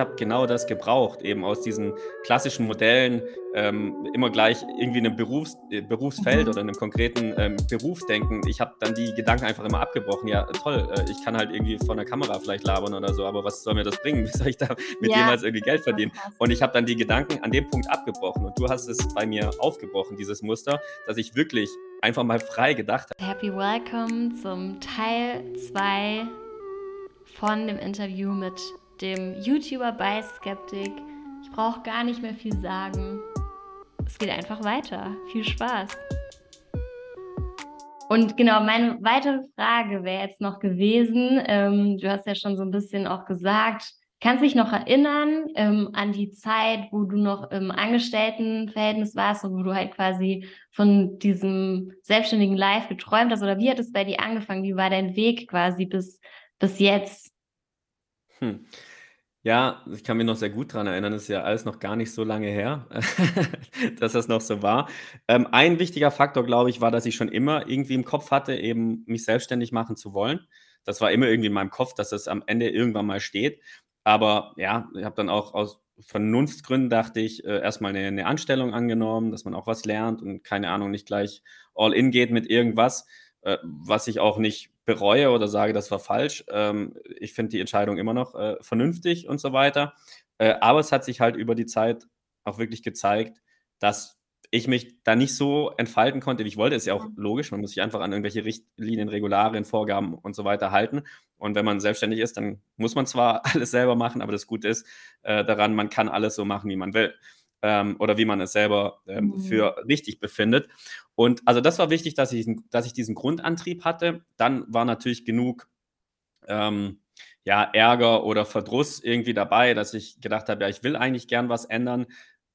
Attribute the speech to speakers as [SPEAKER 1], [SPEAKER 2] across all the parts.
[SPEAKER 1] habe genau das gebraucht, eben aus diesen klassischen Modellen ähm, immer gleich irgendwie in einem Berufs äh, Berufsfeld
[SPEAKER 2] Mhm.
[SPEAKER 1] oder in einem konkreten ähm, Beruf denken. Ich habe dann die Gedanken einfach immer abgebrochen. Ja, toll, äh, ich kann halt irgendwie vor einer Kamera vielleicht labern oder so, aber was soll mir das bringen? Wie soll ich da mit
[SPEAKER 2] Ja,
[SPEAKER 1] jemals irgendwie Geld verdienen? Und ich habe dann die Gedanken an dem Punkt abgebrochen und du hast es bei mir aufgebrochen, dieses Muster, dass ich wirklich einfach mal frei gedacht habe.
[SPEAKER 2] Happy Welcome zum Teil 2 von dem Interview mit dem YouTuber bei Skeptic. Ich brauche gar nicht mehr viel sagen. Es geht einfach weiter. Viel Spaß. Und genau, meine weitere Frage wäre jetzt noch gewesen, ähm, du hast ja schon so ein bisschen auch gesagt, kannst dich noch erinnern ähm, an die Zeit, wo du noch im Angestelltenverhältnis warst und wo du halt quasi von diesem selbstständigen Life geträumt hast? Oder wie hat es bei dir angefangen? Wie war dein Weg quasi bis, bis jetzt?
[SPEAKER 1] Hm. Ja, ich kann mich noch sehr gut dran erinnern, das ist ja alles noch gar nicht so lange her, dass das noch so war. Ähm, ein wichtiger Faktor, glaube ich, war, dass ich schon immer irgendwie im Kopf hatte, eben mich selbstständig machen zu wollen. Das war immer irgendwie in meinem Kopf, dass das am Ende irgendwann mal steht. Aber ja, ich habe dann auch aus Vernunftsgründen dachte ich, äh, erst mal 'ne 'ne Anstellung angenommen, dass man auch was lernt und keine Ahnung, nicht gleich all in geht mit irgendwas, äh, was ich auch nicht bereue oder sage, das war falsch. Ähm, ich finde die Entscheidung immer noch, äh, vernünftig und so weiter. Äh, aber es hat sich halt über die Zeit auch wirklich gezeigt, dass ich mich da nicht so entfalten konnte, wie ich wollte. Ist ja auch
[SPEAKER 2] Mhm.
[SPEAKER 1] logisch, man muss sich einfach an irgendwelche Richtlinien, Regularien, Vorgaben und so weiter halten. Und wenn man selbstständig ist, dann muss man zwar alles selber machen, aber das Gute ist, äh, daran, man kann alles so machen, wie man will, ähm, oder wie man es selber, ähm,
[SPEAKER 2] Mhm.
[SPEAKER 1] für richtig befindet. Und also das war wichtig, dass ich dass ich diesen Grundantrieb hatte. Dann war natürlich genug, ähm, ja, Ärger oder Verdruss irgendwie dabei, dass ich gedacht habe: „Ja, ich will eigentlich gern was ändern.“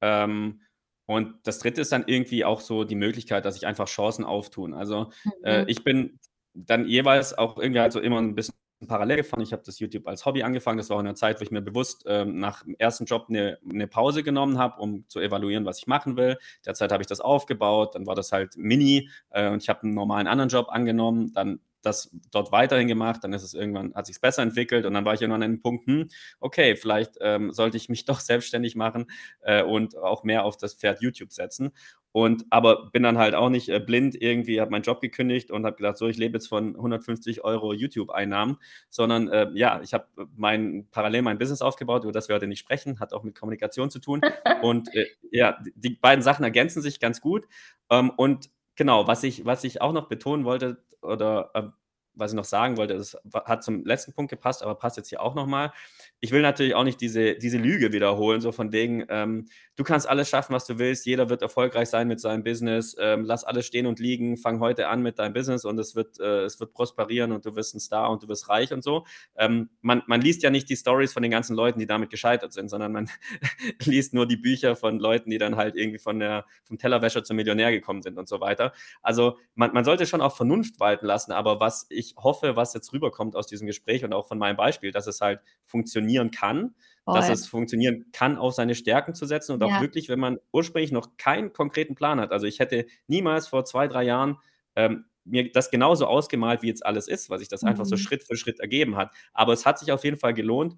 [SPEAKER 1] Ähm, und das Dritte ist dann irgendwie auch so die Möglichkeit, dass sich einfach Chancen auftun. Also, äh,
[SPEAKER 2] Mhm.
[SPEAKER 1] ich bin dann jeweils auch irgendwie halt so immer 'n bisschen parallel gefahren. Ich habe das YouTube als Hobby angefangen. Das war in 'ner Zeit, wo ich mir bewusst, ähm, nach dem ersten Job 'ne 'ne Pause genommen habe, um zu evaluieren, was ich machen will. Derzeit habe ich das aufgebaut, dann war das halt Mini, äh, und ich habe 'n normalen anderen Job angenommen, dann das dort weiterhin gemacht, dann ist es irgendwann hat sich's besser entwickelt und dann war ich irgendwann an 'nem Punkt: „Hm, okay, vielleicht, ähm, sollte ich mich doch selbstständig machen, äh, und auch mehr auf das Pferd YouTube setzen.“ Und aber bin dann halt auch nicht, äh, blind irgendwie habe meinen Job gekündigt und habe gedacht: „So, ich lebe jetzt von 150 € YouTube-Einnahmen“, sondern, äh, ja, ich habe mein parallel mein Business aufgebaut, über das wir heute nicht sprechen, hat auch mit Kommunikation zu tun. Und, äh, ja, die beiden Sachen ergänzen sich ganz gut. Ähm, und genau, was ich was ich auch noch betonen wollte oder, ähm, was ich noch sagen wollte, das hat zum letzten Punkt gepasst, aber passt jetzt hier auch noch mal. Ich will natürlich auch nicht diese diese Lüge wiederholen, so von wegen, ähm: „Du kannst alles schaffen, was du willst. Jeder wird erfolgreich sein mit seinem Business. Ähm, lass alles stehen und liegen. Fang heute an mit deinem Business und es wird äh, es wird prosperieren und du wirst 'n Star und du wirst reich“ und so. Ähm, man man liest ja nicht die Storys von den ganzen Leuten, die damit gescheitert sind, sondern man liest nur die Bücher von Leuten, die dann halt irgendwie von der vom Tellerwäscher zum Millionär gekommen sind und so weiter. Also, man man sollte schon auch Vernunft walten lassen, aber was ich hoffe, was jetzt rüberkommt aus diesem Gespräch und auch von meinem Beispiel, dass es halt funktionieren kann, dass
[SPEAKER 2] Voll.
[SPEAKER 1] es funktionieren kann, auf seine Stärken zu setzen und auch
[SPEAKER 2] Ja.
[SPEAKER 1] wirklich, wenn man ursprünglich noch keinen konkreten Plan hat. Also, ich hätte niemals vor 2, 3 Jahren, ähm, mir das genauso ausgemalt, wie jetzt alles ist, weil sich das einfach so
[SPEAKER 2] Mhm.
[SPEAKER 1] Schritt für Schritt ergeben hat. Aber es hat sich auf jeden Fall gelohnt,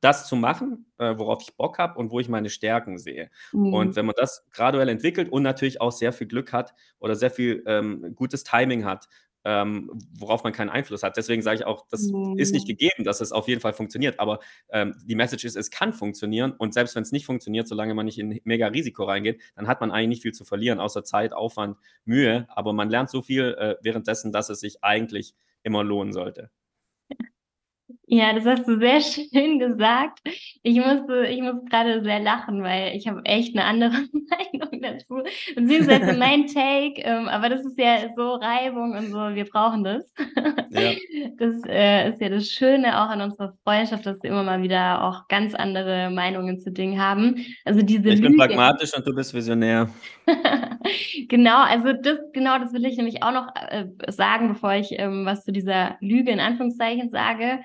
[SPEAKER 1] das zu machen, äh, worauf ich Bock habe und wo ich meine Stärken sehe. Und
[SPEAKER 2] Mhm.
[SPEAKER 1] wenn man das graduell entwickelt und natürlich auch sehr viel Glück hat oder sehr viel, ähm, gutes Timing hat, ähm, worauf man keinen Einfluss hat. Deswegen sage ich auch, das ist nicht
[SPEAKER 2] Mhm.
[SPEAKER 1] gegeben, dass es auf jeden Fall funktioniert, aber, ähm, die Message ist, es kann funktionieren und selbst wenn's nicht funktioniert, solange man nicht in mega Risiko reingeht, dann hat man eigentlich nicht viel zu verlieren, außer Zeit, Aufwand, Mühe, aber man lernt so viel, äh, währenddessen, dass es sich eigentlich immer lohnen sollte.
[SPEAKER 2] Ja, das hast du sehr schön gesagt. Ich musste ich muss grade sehr lachen, weil ich habe echt 'ne andere Meinung dazu, beziehungsweise mein Take, ähm, aber das ist ja so Reibung und so, wir brauchen das.
[SPEAKER 1] Ja.
[SPEAKER 2] Das, äh, ist ja das Schöne auch an unserer Freundschaft, dass wir immer mal wieder auch ganz andere Meinungen zu Dingen haben. Also, diese
[SPEAKER 1] Ich bin
[SPEAKER 2] Lüge
[SPEAKER 1] pragmatisch und du bist visionär.
[SPEAKER 2] Genau, also das genau, das will ich nämlich auch noch, äh, sagen, bevor ich, ähm, was zu dieser Lüge in Anführungszeichen sage.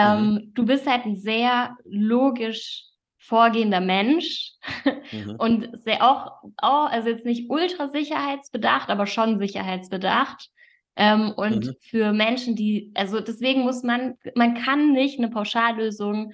[SPEAKER 1] Mhm.
[SPEAKER 2] Ähm, du bist halt 'n sehr logisch vorgehender Mensch
[SPEAKER 1] Mhm.
[SPEAKER 2] und sehr auch au also, jetzt nicht ultra sicherheitsbedacht, aber schon sicherheitsbedacht. Ähm, und
[SPEAKER 1] Mhm.
[SPEAKER 2] für Menschen, die also, deswegen muss man man kann nicht 'ne Pauschallösung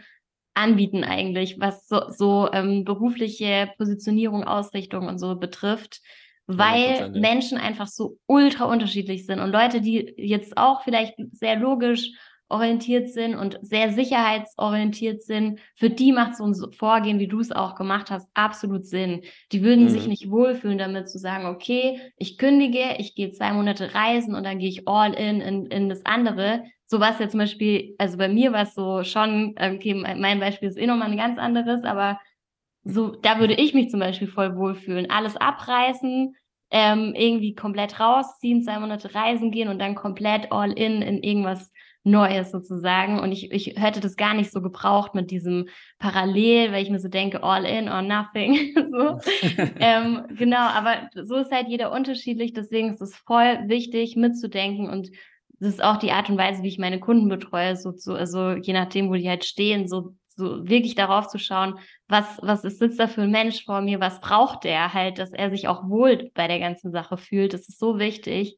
[SPEAKER 2] anbieten eigentlich, was so, so ähm, berufliche Positionierung, Ausrichtung und so betrifft, weil Menschen einfach so ultra unterschiedlich sind und Leute, die jetzt auch vielleicht sehr logisch orientiert sind und sehr sicherheitsorientiert sind, für die macht so ein Vorgehen, wie du es auch gemacht hast, absolut Sinn. Die würden mhm. sich nicht wohlfühlen damit zu sagen, okay, ich kündige, ich gehe zwei Monate reisen und dann gehe ich all in, in in das andere. So was jetzt zum Beispiel, also bei mir war es so schon, okay, mein Beispiel ist eh nochmal ein ganz anderes, aber so, da würde ich mich zum Beispiel voll wohlfühlen. Alles abreißen, ähm, irgendwie komplett rausziehen, zwei Monate reisen gehen und dann komplett all in in irgendwas Neues sozusagen. Und ich, ich hätte das gar nicht so gebraucht mit diesem Parallel, weil ich mir so denke, all in or nothing. so. ähm, genau, aber so ist halt jeder unterschiedlich. Deswegen ist es voll wichtig, mitzudenken und das ist auch die Art und Weise, wie ich meine Kunden betreue, so zu, also je nachdem, wo die halt stehen, so, so wirklich darauf zu schauen, was, was ist, sitzt da für ein Mensch vor mir, was braucht der halt, dass er sich auch wohl bei der ganzen Sache fühlt. Das ist so wichtig.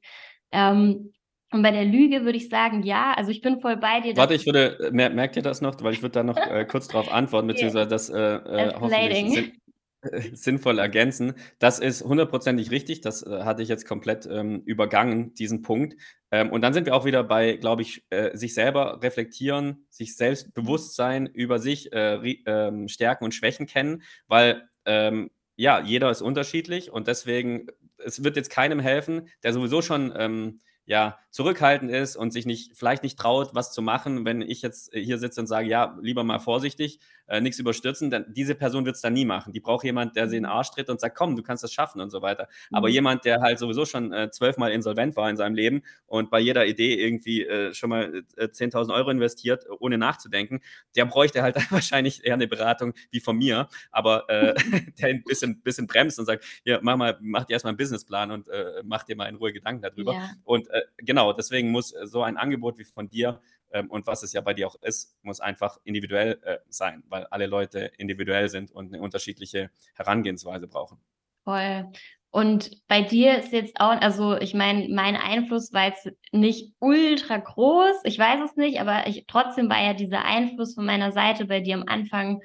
[SPEAKER 2] Ähm, und bei der Lüge würde ich sagen, ja, also ich bin voll bei dir.
[SPEAKER 1] Warte, ich würde, äh, mer merkt ihr das noch? Weil ich würde da noch äh, kurz darauf antworten, beziehungsweise das äh, äh, hoffentlich sinn, äh, sinnvoll ergänzen. Das ist hundertprozentig richtig, das äh, hatte ich jetzt komplett ähm, übergangen, diesen Punkt. Ähm, und dann sind wir auch wieder bei, glaube ich, sich selber reflektieren, sich selbst bewusst sein, über sich ähm, Stärken und Schwächen kennen, weil ähm, ja, jeder ist unterschiedlich und deswegen, es wird jetzt keinem helfen, der sowieso schon ähm, ja, zurückhaltend ist und sich nicht, vielleicht nicht traut, was zu machen, wenn ich jetzt hier sitze und sage, ja, lieber mal vorsichtig, äh, nichts überstürzen, dann diese Person wird es dann nie machen. Die braucht jemand, der sie in den mhm. Arsch tritt und sagt, komm, du kannst das schaffen und so weiter. Mhm. Aber jemand, der halt sowieso schon äh, zwölfmal insolvent war in seinem Leben und bei jeder Idee irgendwie äh, schon mal äh, 10.000 Euro investiert, ohne nachzudenken, der bräuchte halt wahrscheinlich eher eine Beratung wie von mir, aber äh, der ein bisschen, bisschen bremst und sagt, ja, mach mal, mach dir erstmal einen Businessplan und äh, mach dir mal in Ruhe Gedanken darüber. Ja. Und äh, genau, deswegen muss so ein Angebot wie von dir und was es ja bei dir auch ist, muss einfach individuell äh, sein, weil alle Leute individuell sind und eine unterschiedliche Herangehensweise brauchen.
[SPEAKER 2] Voll. Und bei dir ist jetzt auch, also ich meine, mein Einfluss war jetzt nicht ultra groß, ich weiß es nicht, aber ich, trotzdem war ja dieser Einfluss von meiner Seite bei dir am Anfang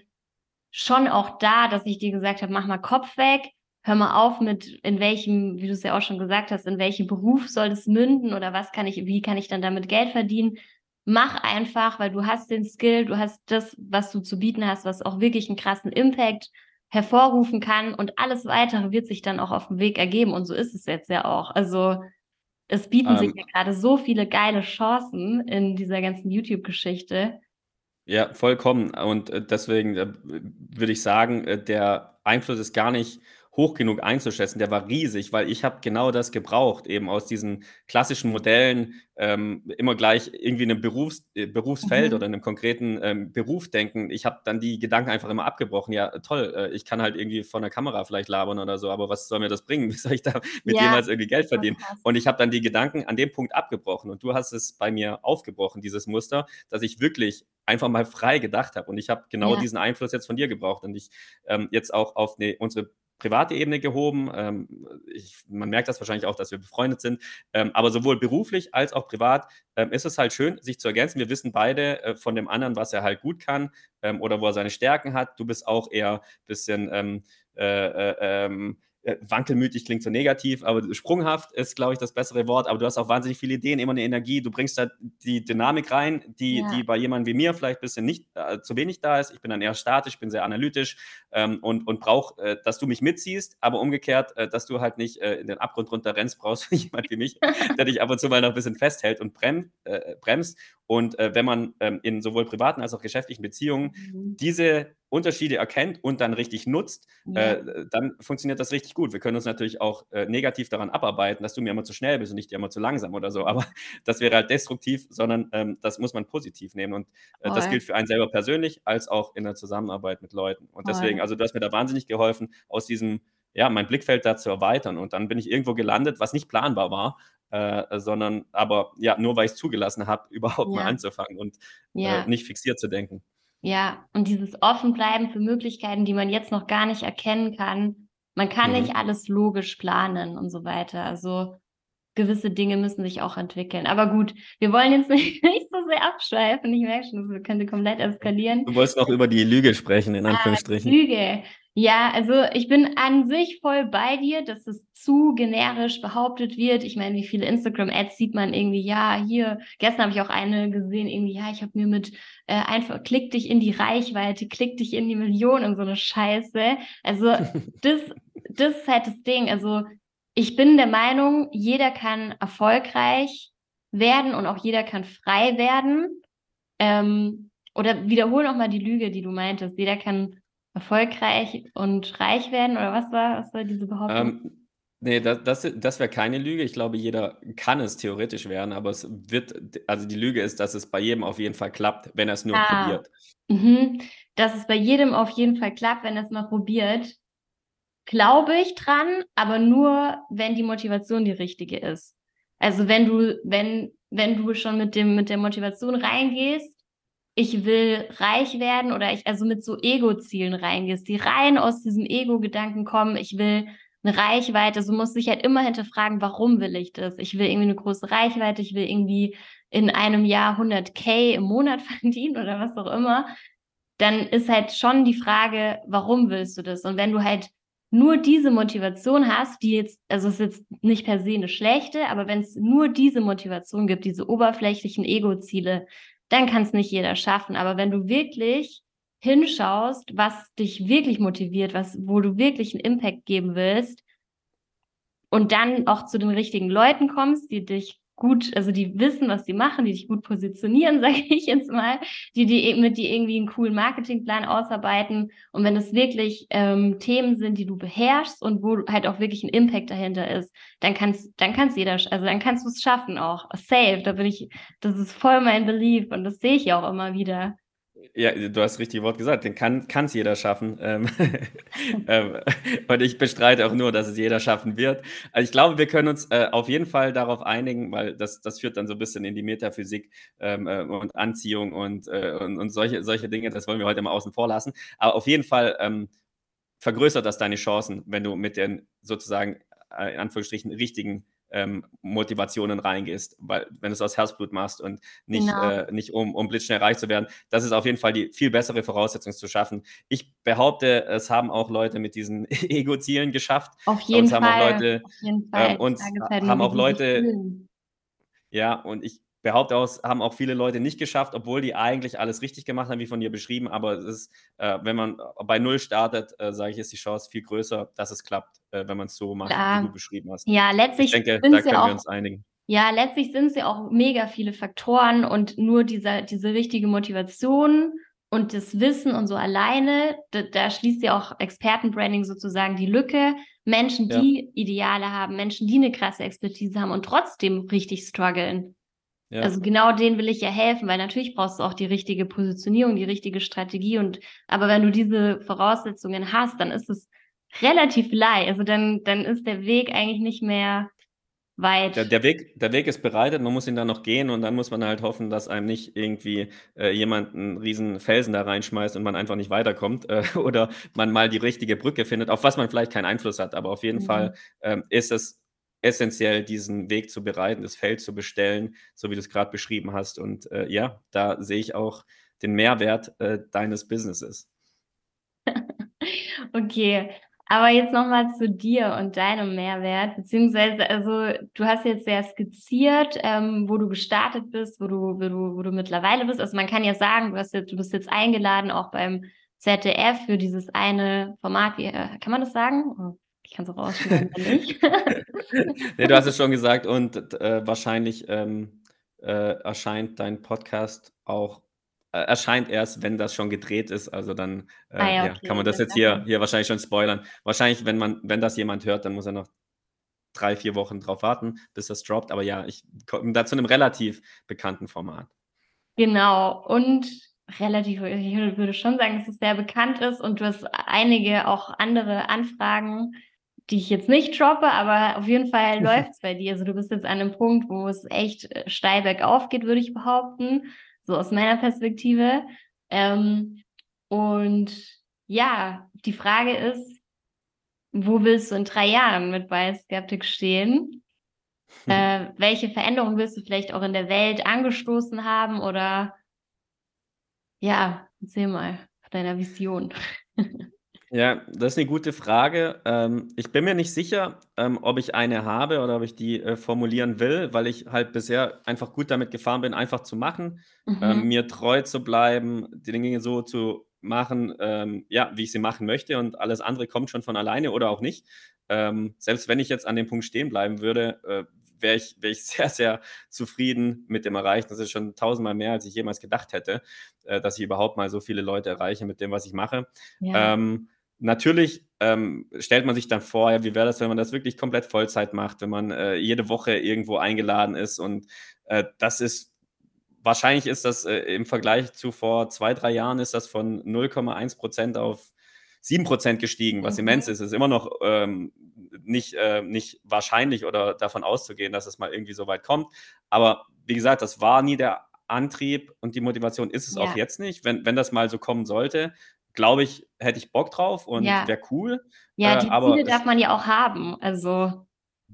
[SPEAKER 2] schon auch da, dass ich dir gesagt habe, mach mal Kopf weg, hör mal auf mit, in welchem, wie du es ja auch schon gesagt hast, in welchem Beruf soll es münden oder was kann ich, wie kann ich dann damit Geld verdienen? Mach einfach, weil du hast den Skill, du hast das, was du zu bieten hast, was auch wirklich einen krassen Impact hervorrufen kann und alles weitere wird sich dann auch auf dem Weg ergeben und so ist es jetzt ja auch. Also es bieten ähm, sich ja gerade so viele geile Chancen in dieser ganzen YouTube-Geschichte.
[SPEAKER 1] Ja, vollkommen. Und äh, deswegen äh, würde ich sagen, äh, der Einfluss ist gar nicht hoch genug einzuschätzen. Der war riesig, weil ich habe genau das gebraucht, eben aus diesen klassischen Modellen ähm, immer gleich irgendwie in einem Berufs äh, Berufsfeld mhm. oder in einem konkreten ähm, Beruf denken. Ich habe dann die Gedanken einfach immer abgebrochen. Ja, toll, äh, ich kann halt irgendwie vor einer Kamera vielleicht labern oder so, aber was soll mir das bringen? Wie soll ich da mit ja, jemals irgendwie Geld verdienen? Und ich habe dann die Gedanken an dem Punkt abgebrochen und du hast es bei mir aufgebrochen, dieses Muster, dass ich wirklich einfach mal frei gedacht habe. Und ich habe genau ja. diesen Einfluss jetzt von dir gebraucht und ich ähm, jetzt auch auf eine, unsere private Ebene gehoben. Ähm, ich, man merkt das wahrscheinlich auch, dass wir befreundet sind. Ähm, aber sowohl beruflich als auch privat ähm, ist es halt schön, sich zu ergänzen. Wir wissen beide äh, von dem anderen, was er halt gut kann ähm, oder wo er seine Stärken hat. Du bist auch eher ein bisschen ähm, äh, äh, ähm, äh, wankelmütig klingt so negativ, aber sprunghaft ist, glaube ich, das bessere Wort. Aber du hast auch wahnsinnig viele Ideen, immer eine Energie. Du bringst da die Dynamik rein, die, ja. die bei jemandem wie mir vielleicht ein bisschen nicht äh, zu wenig da ist. Ich bin dann eher statisch, bin sehr analytisch ähm, und, und brauche, äh, dass du mich mitziehst, aber umgekehrt, äh, dass du halt nicht äh, in den Abgrund runter rennst, brauchst du jemand wie mich, der dich ab und zu mal noch ein bisschen festhält und brem, äh, bremst. Und wenn man ähm, in sowohl privaten als auch geschäftlichen Beziehungen mhm. diese Unterschiede erkennt und dann richtig nutzt, ja. äh, dann funktioniert das richtig gut. Wir können uns natürlich auch äh, negativ daran abarbeiten, dass du mir immer zu schnell bist und nicht immer zu langsam oder so, aber das wäre halt destruktiv, sondern ähm, das muss man positiv nehmen und äh, das gilt für einen selber persönlich als auch in der Zusammenarbeit mit Leuten. Und deswegen, also du hast mir da wahnsinnig geholfen, aus diesem, ja, mein Blickfeld da zu erweitern und dann bin ich irgendwo gelandet, was nicht planbar war, äh, sondern aber ja, nur weil ich es zugelassen habe, überhaupt ja. mal anzufangen und äh, ja. nicht fixiert zu denken.
[SPEAKER 2] Ja, und dieses Offenbleiben für Möglichkeiten, die man jetzt noch gar nicht erkennen kann. Man kann mhm. nicht alles logisch planen und so weiter. Also gewisse Dinge müssen sich auch entwickeln. Aber gut, wir wollen jetzt nicht, nicht so sehr abschweifen. Ich merke schon, das könnte komplett eskalieren.
[SPEAKER 1] Du wolltest noch über die Lüge sprechen, in ah, Anführungsstrichen.
[SPEAKER 2] Ah, Lüge. Ja, also ich bin an sich voll bei dir, dass es zu generisch behauptet wird. Ich meine, wie viele Instagram-Ads sieht man irgendwie, ja, hier, gestern habe ich auch eine gesehen, irgendwie, ja, ich habe mir mit äh, einfach, klick dich in die Reichweite, klick dich in die Million und so eine Scheiße. Also das, das ist halt das Ding. Also ich bin der Meinung, jeder kann erfolgreich werden und auch jeder kann frei werden. Ähm, oder wiederhol noch mal die Lüge, die du meintest. Jeder kann erfolgreich und reich werden oder was war, was war diese Behauptung? Ähm,
[SPEAKER 1] nee, das, das, das wäre keine Lüge. Ich glaube, jeder kann es theoretisch werden, aber es wird, also die Lüge ist, dass es bei jedem auf jeden Fall klappt, wenn er es nur ah. probiert.
[SPEAKER 2] Mhm. Dass es bei jedem auf jeden Fall klappt, wenn er es mal probiert. Glaube ich dran, aber nur, wenn die Motivation die richtige ist. Also wenn du, wenn, wenn du schon mit dem, mit der Motivation reingehst, ich will reich werden oder ich also mit so Ego-Zielen reingehst, die rein aus diesem Ego-Gedanken kommen, ich will eine Reichweite, so muss ich halt immer hinterfragen, warum will ich das? Ich will irgendwie eine große Reichweite, ich will irgendwie in einem Jahr 100k im Monat verdienen oder was auch immer. Dann ist halt schon die Frage, warum willst du das? Und wenn du halt nur diese Motivation hast, die jetzt, also es ist jetzt nicht per se eine schlechte, aber wenn es nur diese Motivation gibt, diese oberflächlichen Ego-Ziele, dann kann es nicht jeder schaffen. Aber wenn du wirklich hinschaust, was dich wirklich motiviert, was, wo du wirklich einen Impact geben willst und dann auch zu den richtigen Leuten kommst, die dich gut, also die wissen, was sie machen, die dich gut positionieren, sage ich jetzt mal, die, die mit dir irgendwie einen coolen Marketingplan ausarbeiten. Und wenn es wirklich ähm, Themen sind, die du beherrschst und wo halt auch wirklich ein Impact dahinter ist, dann kannst, dann kannst jeder, also dann kannst du es schaffen auch. Safe, da bin ich, das ist voll mein Belief und das sehe ich auch immer wieder.
[SPEAKER 1] Ja, du hast richtig Wort gesagt, den kann es jeder schaffen. Ähm, ähm, und ich bestreite auch nur, dass es jeder schaffen wird. Also ich glaube, wir können uns äh, auf jeden Fall darauf einigen, weil das, das führt dann so ein bisschen in die Metaphysik ähm, äh, und Anziehung und, äh, und, und, solche, solche Dinge. Das wollen wir heute mal außen vor lassen. Aber auf jeden Fall ähm, vergrößert das deine Chancen, wenn du mit den sozusagen in Anführungsstrichen richtigen ähm, Motivationen reingehst, weil wenn du es aus Herzblut machst und nicht, genau. äh, nicht um, um blitzschnell reich zu werden, das ist auf jeden Fall die viel bessere Voraussetzung zu schaffen. Ich behaupte, es haben auch Leute mit diesen Ego-Zielen geschafft.
[SPEAKER 2] Auf jeden Fall.
[SPEAKER 1] Haben auch Leute, auf jeden Fall. Ähm, und haben auch Leute, ja, und ich behaupte auch, haben auch viele Leute nicht geschafft, obwohl die eigentlich alles richtig gemacht haben, wie von dir beschrieben. Aber es ist, äh, wenn man bei Null startet, äh, sage ich, ist die Chance viel größer, dass es klappt, äh, wenn man es so macht, Klar. wie du beschrieben hast.
[SPEAKER 2] Ja, letztlich.
[SPEAKER 1] Ich denke, da können auch, wir uns einigen.
[SPEAKER 2] Ja, letztlich sind es ja auch mega viele Faktoren und nur dieser, diese richtige Motivation und das Wissen und so alleine, da, da schließt ja auch Expertenbranding sozusagen die Lücke. Menschen, die ja. Ideale haben, Menschen, die eine krasse Expertise haben und trotzdem richtig strugglen. Ja. Also genau denen will ich ja helfen, weil natürlich brauchst du auch die richtige Positionierung, die richtige Strategie und aber wenn du diese Voraussetzungen hast, dann ist es relativ leicht. Also dann, dann ist der Weg eigentlich nicht mehr weit.
[SPEAKER 1] Der, der, Weg, der Weg ist bereitet, man muss ihn dann noch gehen und dann muss man halt hoffen, dass einem nicht irgendwie äh, jemand einen riesen Felsen da reinschmeißt und man einfach nicht weiterkommt äh, oder man mal die richtige Brücke findet, auf was man vielleicht keinen Einfluss hat. Aber auf jeden mhm. Fall ähm, ist es essentiell, diesen Weg zu bereiten, das Feld zu bestellen, so wie du es gerade beschrieben hast. Und äh, ja, da sehe ich auch den Mehrwert äh, deines Businesses.
[SPEAKER 2] okay, aber jetzt nochmal zu dir und deinem Mehrwert, beziehungsweise, also du hast jetzt sehr skizziert, ähm, wo du gestartet bist, wo du, wo du, wo du mittlerweile bist. Also man kann ja sagen, du hast jetzt, du bist jetzt eingeladen, auch beim ZDF für dieses eine Format. Wie, äh, kann man das sagen? Ich kann es auch ausschneiden, wenn nicht.
[SPEAKER 1] nee, du hast es schon gesagt und äh, wahrscheinlich ähm, äh, erscheint dein Podcast auch äh, erscheint erst, wenn das schon gedreht ist. Also dann äh, ah, ja, okay. ja, kann man das jetzt hier, hier wahrscheinlich schon spoilern. Wahrscheinlich, wenn man, wenn das jemand hört, dann muss er noch drei, vier Wochen drauf warten, bis das droppt. Aber ja, ich komme da zu einem relativ bekannten Format.
[SPEAKER 2] Genau. Und relativ, ich würde schon sagen, dass es sehr bekannt ist und du hast einige auch andere Anfragen die ich jetzt nicht droppe, aber auf jeden Fall läuft es bei dir. Also du bist jetzt an einem Punkt, wo es echt äh, steil bergauf geht, würde ich behaupten, so aus meiner Perspektive. Ähm, und ja, die Frage ist, wo willst du in drei Jahren mit Bias Skeptic stehen? Äh, welche Veränderungen willst du vielleicht auch in der Welt angestoßen haben oder ja, erzähl mal deiner Vision.
[SPEAKER 1] Ja, das ist eine gute Frage. Ähm, ich bin mir nicht sicher, ähm, ob ich eine habe oder ob ich die, äh, formulieren will, weil ich halt bisher einfach gut damit gefahren bin, einfach zu machen, ähm,
[SPEAKER 2] Mhm.
[SPEAKER 1] mir treu zu bleiben, die Dinge so zu machen, ähm, ja, wie ich sie machen möchte und alles andere kommt schon von alleine oder auch nicht. Ähm, selbst wenn ich jetzt an dem Punkt stehen bleiben würde, äh, wäre ich wäre ich sehr, sehr zufrieden mit dem Erreichten. Das ist schon tausendmal mehr, als ich jemals gedacht hätte, äh, dass ich überhaupt mal so viele Leute erreiche mit dem, was ich mache.
[SPEAKER 2] Ja.
[SPEAKER 1] Ähm, natürlich, ähm, stellt man sich dann vor, ja, wie wäre das, wenn man das wirklich komplett Vollzeit macht, wenn man, äh, jede Woche irgendwo eingeladen ist und, äh, das ist wahrscheinlich ist das, äh, im Vergleich zu vor 2, 3 Jahren ist das von 0,1% auf 7% gestiegen, was immens
[SPEAKER 2] Mhm.
[SPEAKER 1] ist. Es ist immer noch, ähm, nicht, äh nicht wahrscheinlich oder davon auszugehen, dass es mal irgendwie so weit kommt. Aber wie gesagt, das war nie der Antrieb und die Motivation ist es auch
[SPEAKER 2] Ja.
[SPEAKER 1] jetzt nicht. Wenn wenn das mal so kommen sollte, glaube ich, hätte ich Bock drauf und
[SPEAKER 2] Ja.
[SPEAKER 1] wäre cool. Äh,
[SPEAKER 2] Ja, die
[SPEAKER 1] aber
[SPEAKER 2] Ziele darf man ja auch haben. Also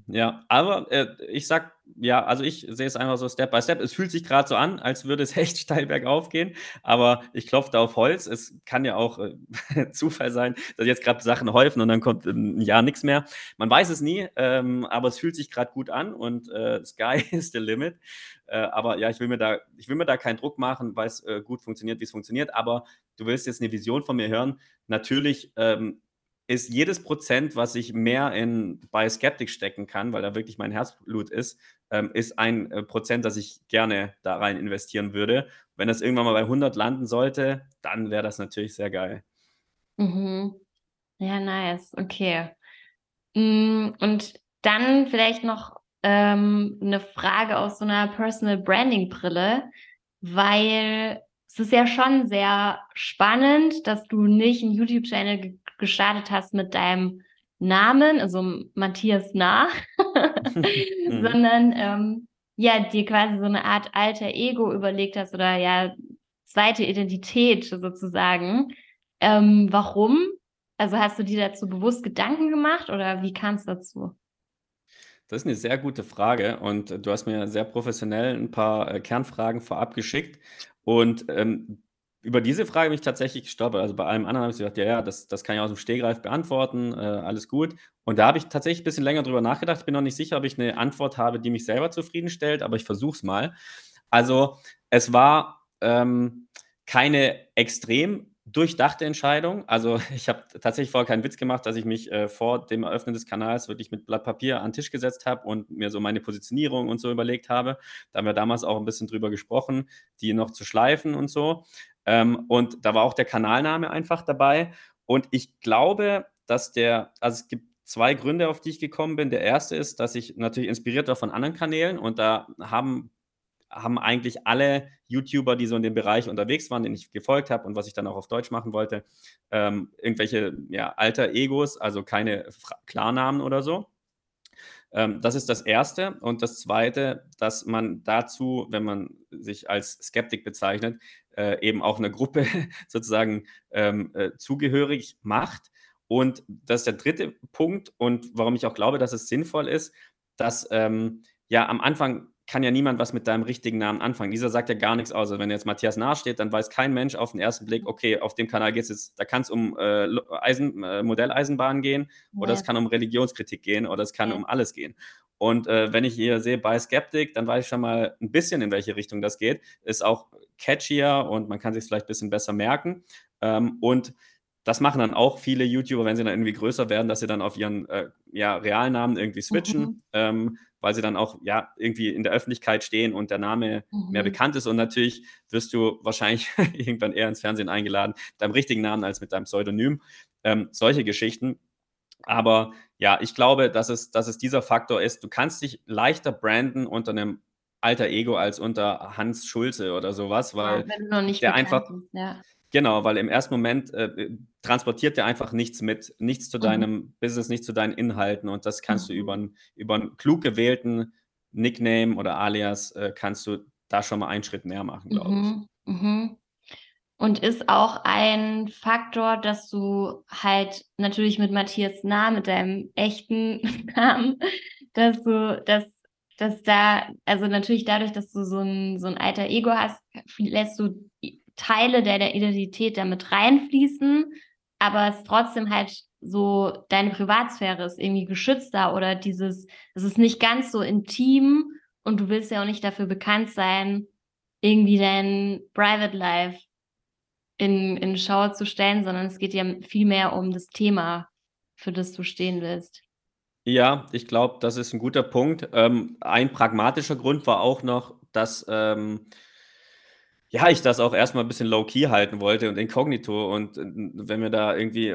[SPEAKER 1] ja, aber, äh, ich sage ja, also ich sehe es einfach so Step by Step. Es fühlt sich grad so an, als würde es echt steil bergauf gehen, aber ich klopfe da auf Holz. Es kann ja auch, äh, Zufall sein, dass jetzt grad Sachen häufen und dann kommt in 'n Jahr nix mehr. Man weiß es nie, ähm, aber es fühlt sich grad gut an und, äh, sky is the limit. Äh, aber ja, ich will mir da ich will mir da keinen Druck machen, weil's, äh, gut funktioniert, wie's funktioniert. Aber du willst jetzt 'ne Vision von mir hören. Natürlich, ähm, ist jedes Prozent, was ich mehr in bei Skeptic stecken kann, weil da wirklich mein Herzblut ist, ähm, ist ein, äh, Prozent, das ich gerne da rein investieren würde. Wenn das irgendwann mal bei 100 landen sollte, dann wäre das natürlich sehr geil.
[SPEAKER 2] Mhm. Ja, nice, okay. Hm, und dann vielleicht noch, ähm, 'ne Frage aus so 'ner Personal-Branding-Brille, weil es ist ja schon sehr spannend, dass du nicht 'n YouTube-Channel gestartet hast mit deinem Namen, also Matthias Nah,
[SPEAKER 1] Mhm.
[SPEAKER 2] sondern, ähm, ja, dir quasi so 'ne Art Alter Ego überlegt hast oder ja, zweite Identität sozusagen. Ähm, warum? Also, hast du dir dazu bewusst Gedanken gemacht oder wie kam's dazu?
[SPEAKER 1] Das ist 'ne sehr gute Frage und du hast mir sehr professionell 'n paar, äh, Kernfragen vorab geschickt. Und, ähm, über diese Frage bin ich tatsächlich gestolpert. Also, bei allem anderen habe ich gedacht: „Ja, ja, das das kann ich aus'm Stegreif beantworten, äh, alles gut.“ Und da habe ich tatsächlich bisschen länger drüber nachgedacht. Ich bin noch nicht sicher, ob ich 'ne Antwort habe, die mich selber zufriedenstellt, aber ich versuche es mal. Also, es war, ähm, keine extrem durchdachte Entscheidung. Also, ich habe tatsächlich vorher keinen Witz gemacht, dass ich mich, äh, vor dem Eröffnen des Kanals wirklich mit Blatt Papier an 'n Tisch gesetzt habe und mir so meine Positionierung und so überlegt habe. Da haben wir damals auch 'n bisschen drüber gesprochen, die noch zu schleifen und so. Ähm, und da war auch der Kanalname einfach dabei. Und ich glaube, dass der also, es gibt 2 Gründe, auf die ich gekommen bin. Der 1. ist, dass ich natürlich inspiriert war von anderen Kanälen und da haben haben eigentlich alle YouTuber, die so in dem Bereich unterwegs waren, denen ich gefolgt habe und was ich dann auch auf Deutsch machen wollte, ähm, irgendwelche, ja, Alter Egos, also keine Fra Klarnamen oder so. Ähm, das ist das 1. Und das 2., dass man dazu, wenn man sich als Skeptic bezeichnet, äh, eben auch 'ner Gruppe sozusagen, ähm, äh, zugehörig macht. Und das ist der 3. Punkt und warum ich auch glaube, dass es sinnvoll ist, dass, ähm ja, am Anfang kann ja niemand was mit deinem richtigen Namen anfangen. Dieser sagt ja gar nix aus. Also, wenn jetzt Matthias Nah steht, dann weiß kein Mensch auf 'n 1. Blick: „Okay, auf dem Kanal geht's jetzt da kann's um, äh, Eisen äh, Modelleisenbahn gehen oder es
[SPEAKER 2] Ja.
[SPEAKER 1] kann um Religionskritik gehen oder es kann
[SPEAKER 2] Ja.
[SPEAKER 1] um alles gehen.“ Und, äh, wenn ich hier sehe bei Skeptic, dann weiß ich schon mal 'n bisschen, in welche Richtung das geht. Ist auch catchier und man kann sich's vielleicht bisschen besser merken. Ähm, und das machen dann auch viele YouTuber, wenn sie dann irgendwie größer werden, dass sie dann auf ihren, äh, ja, Realnamen irgendwie
[SPEAKER 2] Mhm.
[SPEAKER 1] switchen, ähm, weil sie dann auch, ja, irgendwie in der Öffentlichkeit stehen und der Name mehr
[SPEAKER 2] Mhm.
[SPEAKER 1] bekannt ist. Und natürlich wirst du wahrscheinlich irgendwann eher ins Fernsehen eingeladen mit deinem richtigen Namen als mit deinem Pseudonym. Ähm, solche Geschichten. Aber ja, ich glaube, dass es dass es dieser Faktor ist. Du kannst dich leichter branden unter 'nem Alter Ego als unter Hans Schulze oder so was,
[SPEAKER 2] Ja,
[SPEAKER 1] weil
[SPEAKER 2] nicht
[SPEAKER 1] der einfach
[SPEAKER 2] bist, ja.
[SPEAKER 1] genau, weil im 1. Moment, äh, äh, transportiert der einfach nichts mit, nichts zu
[SPEAKER 2] Mhm.
[SPEAKER 1] deinem Business, nichts zu deinen Inhalten und das kannst du über
[SPEAKER 2] Mhm.
[SPEAKER 1] 'n über 'n klug gewählten Nickname oder Alias, äh, kannst du da schon mal einen Schritt mehr machen, glaube ich.
[SPEAKER 2] Mhm, mhm. Und ist auch ein Faktor, dass du halt natürlich mit Matthias Nah, mit deinem echten Namen, dass du dass dass da, also natürlich dadurch, dass du so ein, so ein alter Ego hast, lässt du Teile der, Identität damit reinfließen, aber es trotzdem halt so, deine Privatsphäre ist irgendwie geschützter oder dieses, es ist nicht ganz so intim und du willst ja auch nicht dafür bekannt sein, irgendwie dein Private Life in, in Schau zu stellen, sondern es geht ja viel mehr um das Thema, für das du stehen willst.
[SPEAKER 1] Ja, ich glaube, das ist ein guter Punkt. Ähm, ein pragmatischer Grund war auch noch, dass, ähm, ja, ich das auch erstmal ein bisschen low-key halten wollte und inkognito und, äh, wenn mir da irgendwie,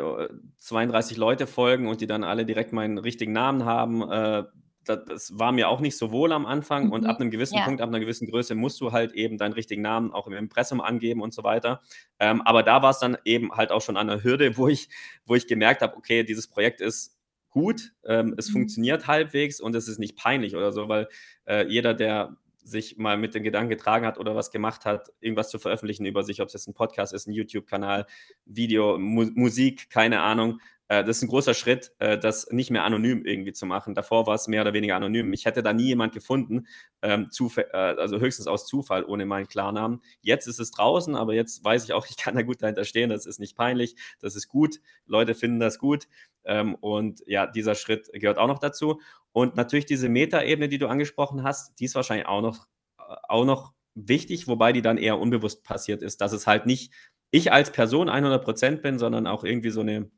[SPEAKER 1] 32 äh, Leute folgen und die dann alle direkt meinen richtigen Namen haben, äh, das, das war mir auch nicht so wohl am Anfang und ab mhm. einem gewissen
[SPEAKER 2] Ja.
[SPEAKER 1] Punkt, ab einer gewissen Größe musst du halt eben deinen richtigen Namen auch im Impressum angeben und so weiter. Ähm, aber da war es dann eben halt auch schon an der Hürde, wo ich wo ich gemerkt habe: „Okay, dieses Projekt ist gut, ähm, es mhm. funktioniert halbwegs und es ist nicht peinlich oder so, weil äh, jeder, der sich mal mit dem Gedanken getragen hat oder was gemacht hat, irgendwas zu veröffentlichen über sich, ob es jetzt ein Podcast ist, ein YouTube-Kanal, Video, Mu Musik, keine Ahnung, äh, das ist ein großer Schritt, äh, das nicht mehr anonym irgendwie zu machen. Davor war es mehr oder weniger anonym. Ich hätte da nie jemand gefunden, ähm, äh, also höchstens aus Zufall ohne meinen Klarnamen. Jetzt ist es draußen, aber jetzt weiß ich auch, ich kann da gut dahinter stehen. Das ist nicht peinlich, das ist gut. Leute finden das gut. Ähm, und ja, dieser Schritt gehört auch noch dazu. Und natürlich diese Metaebene, die du angesprochen hast, die ist wahrscheinlich auch noch, auch noch wichtig, wobei die dann eher unbewusst passiert ist, dass es halt nicht ich als Person 100% bin, sondern auch irgendwie so eine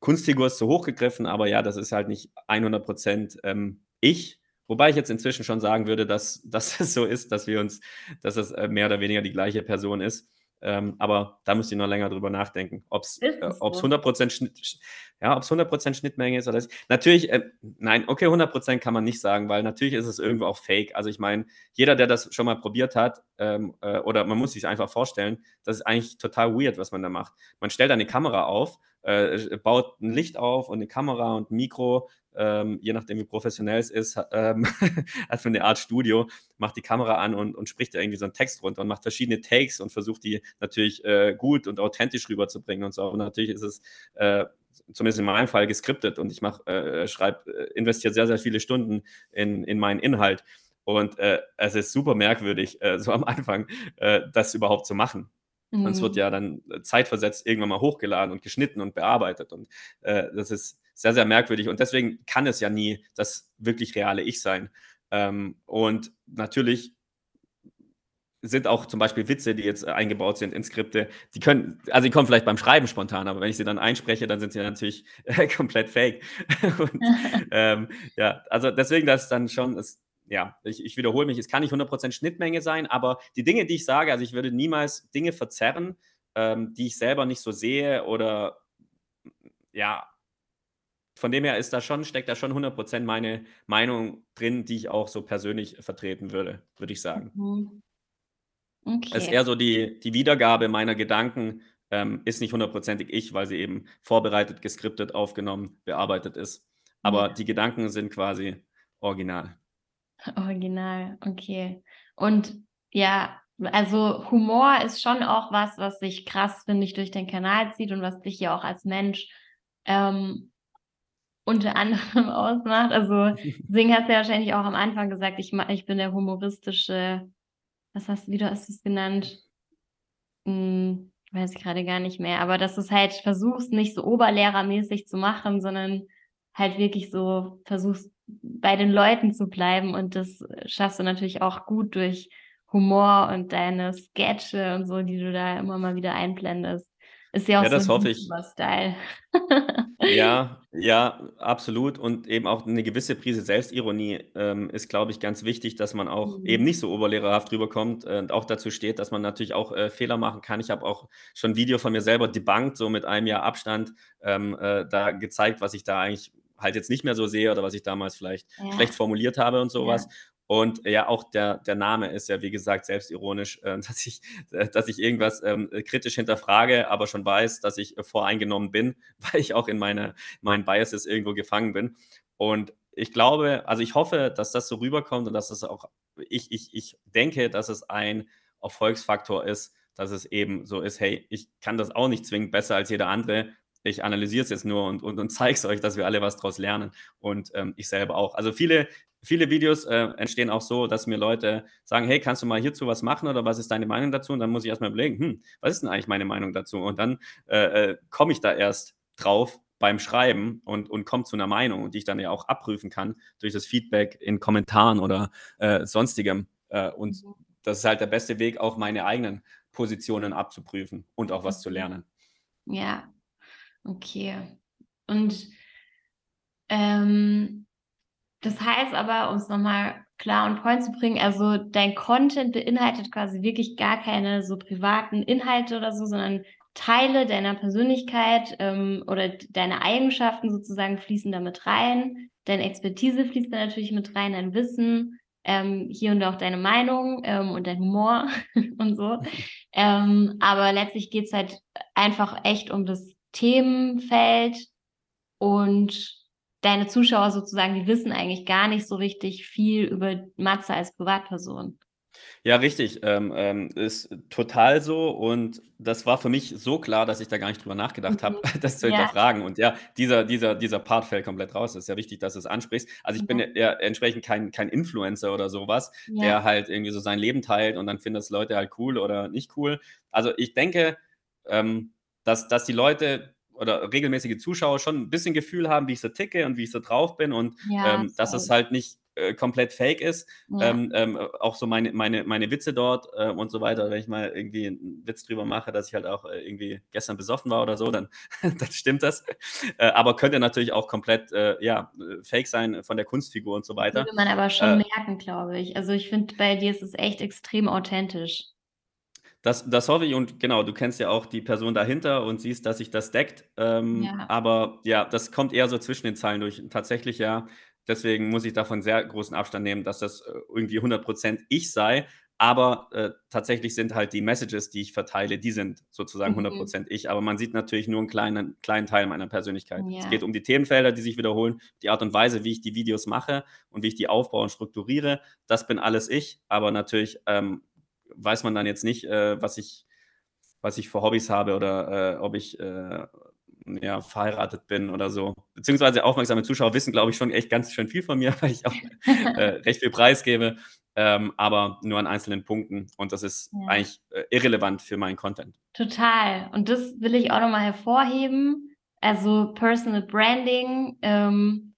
[SPEAKER 1] Kunstfigur ist zu hoch gegriffen, aber ja, das ist halt nicht 100 Prozent ähm, ich. Wobei ich jetzt inzwischen schon sagen würde, dass, dass es so ist, dass wir uns, dass es äh, mehr oder weniger die gleiche Person ist. Ähm, aber da müsst ihr noch länger drüber nachdenken, ob es äh, 100% Schnitt, ja, ob es 100% Schnittmenge ist oder nicht. Natürlich, äh, nein, okay, 100% kann man nicht sagen, weil natürlich ist es irgendwo auch fake. Also ich meine, jeder, der das schon mal probiert hat, ähm, äh, oder man muss sich einfach vorstellen, das ist eigentlich total weird, was man da macht. Man stellt eine Kamera auf, äh, baut ein Licht auf und eine Kamera und ein Mikro ähm, je nachdem wie professionell es ist, ähm, also eine Art Studio, macht die Kamera an und, und spricht da irgendwie so einen Text runter und macht verschiedene Takes und versucht die natürlich äh, gut und authentisch rüberzubringen und so. Und natürlich ist es äh, zumindest in meinem Fall geskriptet und ich mache, äh, schreibe, äh, investiere sehr, sehr viele Stunden in, in meinen Inhalt. Und äh, es ist super merkwürdig, äh, so am Anfang äh, das überhaupt zu machen. Mhm. Und es wird ja dann zeitversetzt irgendwann mal hochgeladen und geschnitten und bearbeitet. Und äh, das ist sehr, sehr merkwürdig. Und deswegen kann es ja nie das wirklich reale Ich sein. Ähm, und natürlich sind auch zum Beispiel Witze, die jetzt äh, eingebaut sind in Skripte, die können, also die kommen vielleicht beim Schreiben spontan, aber wenn ich sie dann einspreche, dann sind sie natürlich äh, komplett fake. und, ähm, ja, also deswegen, das ist dann schon, ist, ja, ich, ich wiederhole mich, es kann nicht 100% Schnittmenge sein, aber die Dinge, die ich sage, also ich würde niemals Dinge verzerren, ähm, die ich selber nicht so sehe oder ja, von dem her ist da schon, steckt da schon 100% meine Meinung drin, die ich auch so persönlich vertreten würde, würde ich sagen. Mhm. Okay. Es ist eher so die, die Wiedergabe meiner Gedanken ähm, ist nicht hundertprozentig ich, weil sie eben vorbereitet, geskriptet, aufgenommen, bearbeitet ist. Aber ja. die Gedanken sind quasi original.
[SPEAKER 2] Original, okay. Und ja, also Humor ist schon auch was, was sich krass, finde ich, durch den Kanal zieht und was dich ja auch als Mensch ähm, unter anderem ausmacht. Also Sing hast du ja wahrscheinlich auch am Anfang gesagt, ich, ich bin der humoristische, was hast du, wie du hast es genannt? Hm, weiß ich gerade gar nicht mehr, aber dass du es halt versuchst, nicht so oberlehrermäßig zu machen, sondern halt wirklich so versuchst, bei den Leuten zu bleiben und das schaffst du natürlich auch gut durch Humor und deine Sketche und so, die du da immer mal wieder einblendest. Ist ja auch
[SPEAKER 1] Ja,
[SPEAKER 2] so ein. YouTuber-Style.
[SPEAKER 1] Ja, ja, absolut. Und eben auch eine gewisse Prise Selbstironie ähm, ist, glaube ich, ganz wichtig, dass man auch eben mhm. nicht so oberlehrerhaft rüberkommt und auch dazu steht, dass man natürlich auch äh, Fehler machen kann. Ich habe auch schon ein Video von mir selber debunked, so mit einem Jahr Abstand, ähm, äh, da gezeigt, was ich da eigentlich halt jetzt nicht mehr so sehe oder was ich damals vielleicht
[SPEAKER 2] Ja,
[SPEAKER 1] schlecht formuliert habe und
[SPEAKER 2] ja.
[SPEAKER 1] sowas. Und ja, auch der, der Name ist ja, wie gesagt, selbstironisch, äh, dass, ich, äh, dass ich irgendwas ähm, kritisch hinterfrage, aber schon weiß, dass ich äh, voreingenommen bin, weil ich auch in meine, meinen Biases irgendwo gefangen bin. Und ich glaube, also ich hoffe, dass das so rüberkommt und dass es auch, ich, ich, ich denke, dass es ein Erfolgsfaktor ist, dass es eben so ist, hey, ich kann das auch nicht zwingend besser als jeder andere. Ich analysiere es jetzt nur und, und, und zeige es euch, dass wir alle was daraus lernen und ähm, ich selber auch. Also viele viele Videos äh, entstehen auch so, dass mir Leute sagen, hey, kannst du mal hierzu was machen oder was ist deine Meinung dazu? Und dann muss ich erstmal überlegen, hm, was ist denn eigentlich meine Meinung dazu? Und dann äh, äh, komme ich da erst drauf beim Schreiben und, und komme zu einer Meinung, die ich dann ja auch abprüfen kann durch das Feedback in Kommentaren oder äh, sonstigem. Äh, und mhm. das ist halt der beste Weg, auch meine eigenen Positionen abzuprüfen und auch was zu lernen.
[SPEAKER 2] Ja, okay. Und ähm, das heißt aber, um es nochmal klar und point zu bringen, also dein Content beinhaltet quasi wirklich gar keine so privaten Inhalte oder so, sondern Teile deiner Persönlichkeit ähm, oder deine Eigenschaften sozusagen fließen damit rein. Deine Expertise fließt da natürlich mit rein, dein Wissen, ähm, hier und auch deine Meinung ähm, und dein Humor und so. Ähm, aber letztlich geht es halt einfach echt um das Themenfeld und deine Zuschauer sozusagen, die wissen eigentlich gar nicht so richtig viel über Matze als Privatperson.
[SPEAKER 1] Ja, richtig. Ähm, ähm, ist total so. Und das war für mich so klar, dass ich da gar nicht drüber nachgedacht habe, mhm. das zu ja. hinterfragen. Und ja, dieser, dieser, dieser Part fällt komplett raus. Es ist ja wichtig, dass du es ansprichst. Also ich mhm. bin ja entsprechend kein, kein Influencer oder sowas, ja. der halt irgendwie so sein Leben teilt und dann finden das Leute halt cool oder nicht cool. Also ich denke, ähm, dass, dass die Leute oder regelmäßige Zuschauer schon ein bisschen Gefühl haben, wie ich so ticke und wie ich so drauf bin und ja, ähm, dass es halt nicht äh, komplett fake ist. Ja. Ähm, ähm, auch so meine, meine, meine Witze dort äh, und so weiter. Wenn ich mal irgendwie einen Witz drüber mache, dass ich halt auch äh, irgendwie gestern besoffen war oder so, dann, dann stimmt das. Äh, aber könnte natürlich auch komplett äh, ja, fake sein von der Kunstfigur und so weiter.
[SPEAKER 2] Würde man aber schon merken, glaube ich. Also ich finde, bei dir ist es echt extrem authentisch.
[SPEAKER 1] Das, das hoffe ich und genau, du kennst ja auch die Person dahinter und siehst, dass sich das deckt. Ähm, ja. Aber ja, das kommt eher so zwischen den Zeilen durch. Tatsächlich ja, deswegen muss ich davon sehr großen Abstand nehmen, dass das äh, irgendwie 100% ich sei. Aber äh, tatsächlich sind halt die Messages, die ich verteile, die sind sozusagen mhm. 100% ich. Aber man sieht natürlich nur einen kleinen, kleinen Teil meiner Persönlichkeit. Ja. Es geht um die Themenfelder, die sich wiederholen, die Art und Weise, wie ich die Videos mache und wie ich die aufbaue und strukturiere. Das bin alles ich. Aber natürlich ähm, weiß man dann jetzt nicht, äh, was, ich, was ich für Hobbys habe oder äh, ob ich äh, ja, verheiratet bin oder so. Beziehungsweise aufmerksame Zuschauer wissen, glaube ich, schon echt ganz schön viel von mir, weil ich auch äh, recht viel preisgebe, ähm, aber nur an einzelnen Punkten. Und das ist ja. eigentlich äh, irrelevant für meinen Content.
[SPEAKER 2] Total. Und das will ich auch nochmal hervorheben. Also Personal Branding ähm,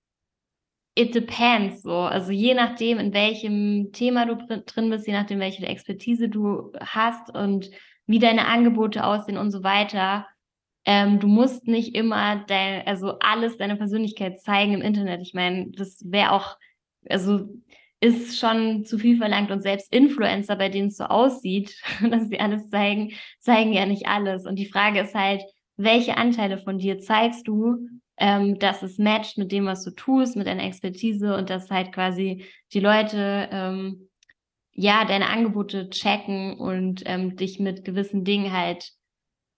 [SPEAKER 2] it depends so. Also je nachdem, in welchem Thema du drin bist, je nachdem, welche Expertise du hast und wie deine Angebote aussehen und so weiter. Ähm, du musst nicht immer dein, also alles deine Persönlichkeit zeigen im Internet. Ich meine, das wäre auch, also ist schon zu viel verlangt und selbst Influencer, bei denen es so aussieht, dass sie alles zeigen, zeigen ja nicht alles. Und die Frage ist halt, welche Anteile von dir zeigst du ähm, dass es matcht mit dem, was du tust, mit deiner Expertise und dass halt quasi die Leute ähm, ja deine Angebote checken und ähm, dich mit gewissen Dingen halt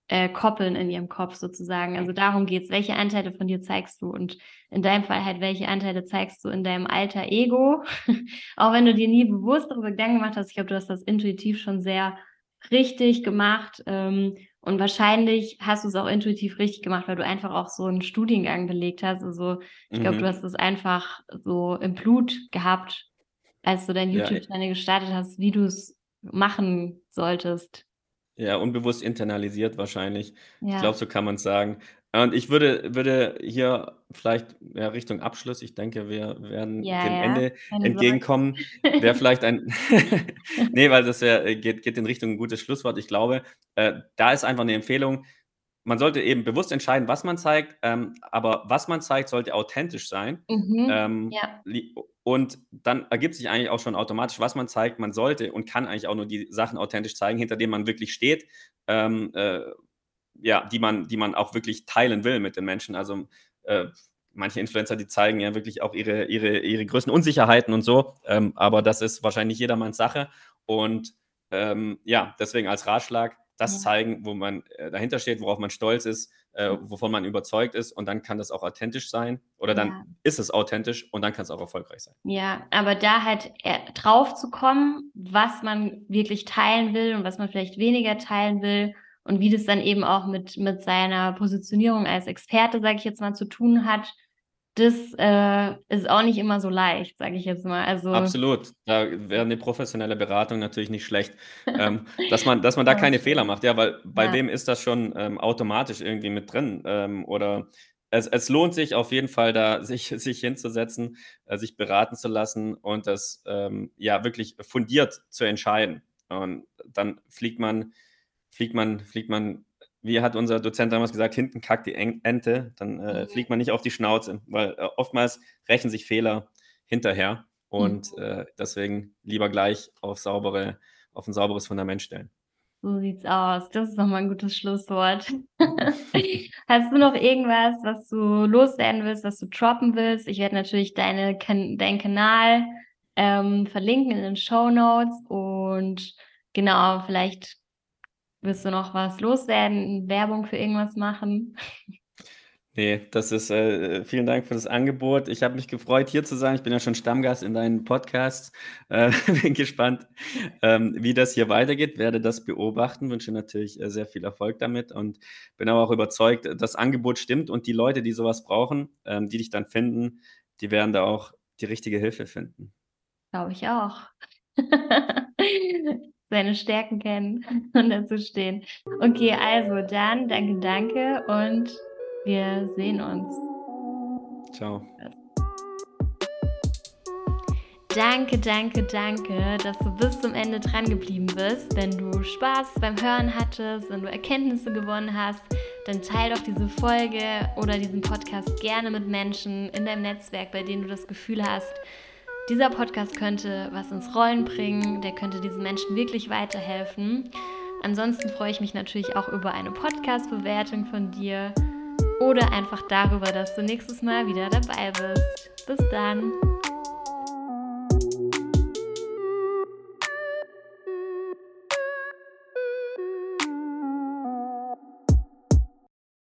[SPEAKER 2] äh, koppeln in ihrem Kopf sozusagen. Also darum geht's. Welche Anteile von dir zeigst du? Und in deinem Fall halt, welche Anteile zeigst du in deinem alter Ego? Auch wenn du dir nie bewusst darüber Gedanken gemacht hast. Ich glaube, du hast das intuitiv schon sehr richtig gemacht. Ähm, und wahrscheinlich hast du es auch intuitiv richtig gemacht, weil du einfach auch so einen Studiengang belegt hast. Also ich glaube, mhm. du hast es einfach so im Blut gehabt, als du dein YouTube-Channel ja. gestartet hast, wie du es machen solltest.
[SPEAKER 1] Ja, unbewusst internalisiert wahrscheinlich. Ja. Ich glaube, so kann man es sagen. Und ich würde, würde hier vielleicht ja, Richtung Abschluss, ich denke, wir werden ja, dem ja. Ende Keine entgegenkommen. Wäre vielleicht ein, nee, weil das wär, geht, geht in Richtung ein gutes Schlusswort. Ich glaube, äh, da ist einfach eine Empfehlung, man sollte eben bewusst entscheiden, was man zeigt, ähm, aber was man zeigt, sollte authentisch sein. Mhm, ähm. Und dann ergibt sich eigentlich auch schon automatisch, was man zeigt. Man sollte und kann eigentlich auch nur die Sachen authentisch zeigen, hinter denen man wirklich steht. Ähm, äh, ja, die man, die man auch wirklich teilen will mit den Menschen. Also äh, manche Influencer, die zeigen ja wirklich auch ihre, ihre, ihre größten Unsicherheiten und so, ähm, aber das ist wahrscheinlich jedermanns Sache. Und ähm, ja, deswegen als Ratschlag, das zeigen, wo man äh, dahinter steht, worauf man stolz ist, äh, wovon man überzeugt ist und dann kann das auch authentisch sein oder dann ja. ist es authentisch und dann kann es auch erfolgreich sein.
[SPEAKER 2] Ja, aber da halt drauf zu kommen, was man wirklich teilen will und was man vielleicht weniger teilen will und wie das dann eben auch mit, mit seiner Positionierung als Experte, sage ich jetzt mal, zu tun hat. das äh, ist auch nicht immer so leicht, sage ich jetzt mal. Also
[SPEAKER 1] Absolut. Da wäre eine professionelle Beratung natürlich nicht schlecht, ähm, dass man dass man da keine Fehler macht. Ja, weil bei
[SPEAKER 2] Ja.
[SPEAKER 1] wem ist das schon, ähm, automatisch irgendwie mit drin? Ähm, oder es es lohnt sich auf jeden Fall, da sich sich hinzusetzen, äh, sich beraten zu lassen und das, ähm, ja, wirklich fundiert zu entscheiden. Und dann fliegt man fliegt man fliegt man wie hat unser Dozent damals gesagt: „Hinten kackt die Ente“, dann, äh,
[SPEAKER 2] Mhm.
[SPEAKER 1] fliegt man nicht auf die Schnauze, weil, äh, oftmals rächen sich Fehler hinterher und,
[SPEAKER 2] Mhm.
[SPEAKER 1] äh, deswegen lieber gleich auf saubere auf 'n sauberes Fundament stellen.
[SPEAKER 2] So sieht's aus. Das ist doch mal 'n gutes Schlusswort. Hast du noch irgendwas, was du loswerden willst, was du droppen willst? Ich werde natürlich deine Kan deinen Kanal, ähm, verlinken in den Shownotes und genau, vielleicht willst du noch was loswerden, Werbung für irgendwas machen?
[SPEAKER 1] Ne, das ist äh, vielen Dank für das Angebot. Ich habe mich gefreut, hier zu sein. Ich bin ja schon Stammgast in deinen Podcasts. Äh, bin gespannt, ähm, wie das hier weitergeht, werde das beobachten, wünsche natürlich, äh, sehr viel Erfolg damit und bin aber auch überzeugt, das Angebot stimmt und die Leute, die so was brauchen, ähm, die dich dann finden, die werden da auch die richtige Hilfe finden.
[SPEAKER 2] Glaube ich auch. Seine Stärken kennen und dazu stehen. Okay, also dann danke, danke und wir sehen uns.
[SPEAKER 1] Tschau.
[SPEAKER 2] Danke, danke, danke, dass du bis zum Ende dran geblieben bist. Wenn du Spaß beim Hören hattest, wenn du Erkenntnisse gewonnen hast, dann teile doch diese Folge oder diesen Podcast gerne mit Menschen in deinem Netzwerk, bei denen du das Gefühl hast, dieser Podcast könnte was ins Rollen bringen, der könnte diesen Menschen wirklich weiterhelfen. Ansonsten freue ich mich natürlich auch über eine Podcast-Bewertung von dir oder einfach darüber, dass du nächstes Mal wieder dabei bist. Bis dann!